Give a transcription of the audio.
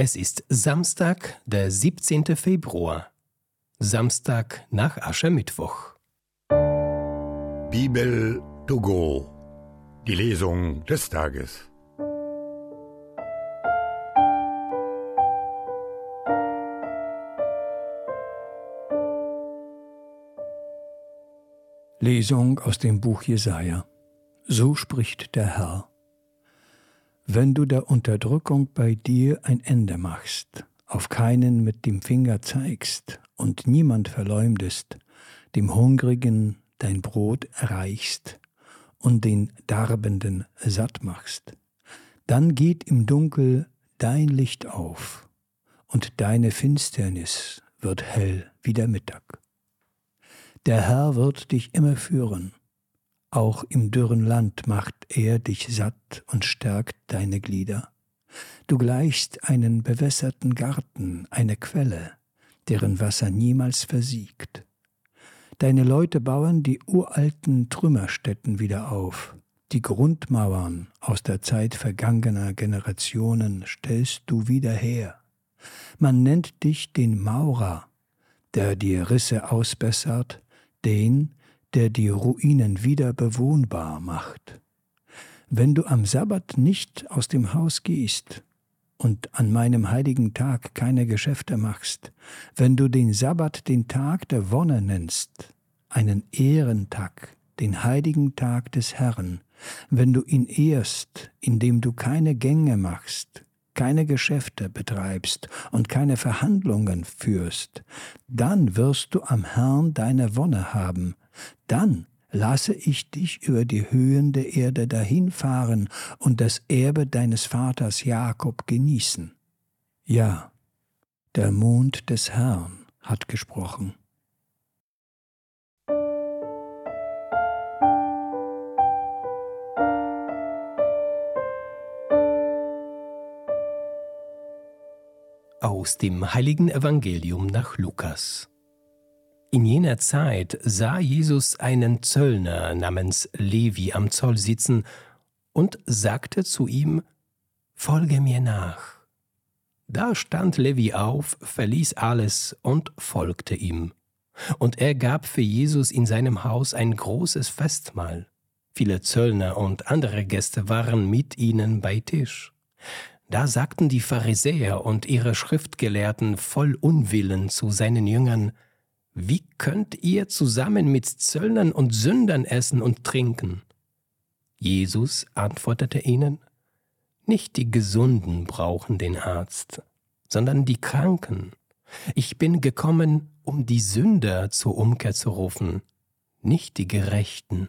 Es ist Samstag, der 17. Februar. Samstag nach Aschermittwoch. Bibel to go. Die Lesung des Tages. Lesung aus dem Buch Jesaja. So spricht der Herr. Wenn du der Unterdrückung bei dir ein Ende machst, auf keinen mit dem Finger zeigst und niemand verleumdest, dem Hungrigen dein Brot erreichst und den Darbenden satt machst, dann geht im Dunkel dein Licht auf und deine Finsternis wird hell wie der Mittag. Der Herr wird dich immer führen auch im dürren Land macht er dich satt und stärkt deine Glieder. Du gleichst einen bewässerten Garten, eine Quelle, deren Wasser niemals versiegt. Deine Leute bauen die uralten Trümmerstätten wieder auf, die Grundmauern aus der Zeit vergangener Generationen stellst du wieder her. Man nennt dich den Maurer, der die Risse ausbessert, den, der die Ruinen wieder bewohnbar macht. Wenn du am Sabbat nicht aus dem Haus gehst und an meinem heiligen Tag keine Geschäfte machst, wenn du den Sabbat den Tag der Wonne nennst, einen Ehrentag, den heiligen Tag des Herrn, wenn du ihn ehrst, indem du keine Gänge machst, keine Geschäfte betreibst und keine Verhandlungen führst, dann wirst du am Herrn deine Wonne haben, dann lasse ich dich über die Höhen der Erde dahinfahren und das Erbe deines Vaters Jakob genießen. Ja, der Mond des Herrn hat gesprochen. Aus dem heiligen Evangelium nach Lukas. In jener Zeit sah Jesus einen Zöllner namens Levi am Zoll sitzen und sagte zu ihm, Folge mir nach. Da stand Levi auf, verließ alles und folgte ihm. Und er gab für Jesus in seinem Haus ein großes Festmahl. Viele Zöllner und andere Gäste waren mit ihnen bei Tisch. Da sagten die Pharisäer und ihre Schriftgelehrten voll Unwillen zu seinen Jüngern, wie könnt ihr zusammen mit Zöllnern und Sündern essen und trinken? Jesus antwortete ihnen, Nicht die Gesunden brauchen den Arzt, sondern die Kranken. Ich bin gekommen, um die Sünder zur Umkehr zu rufen, nicht die Gerechten.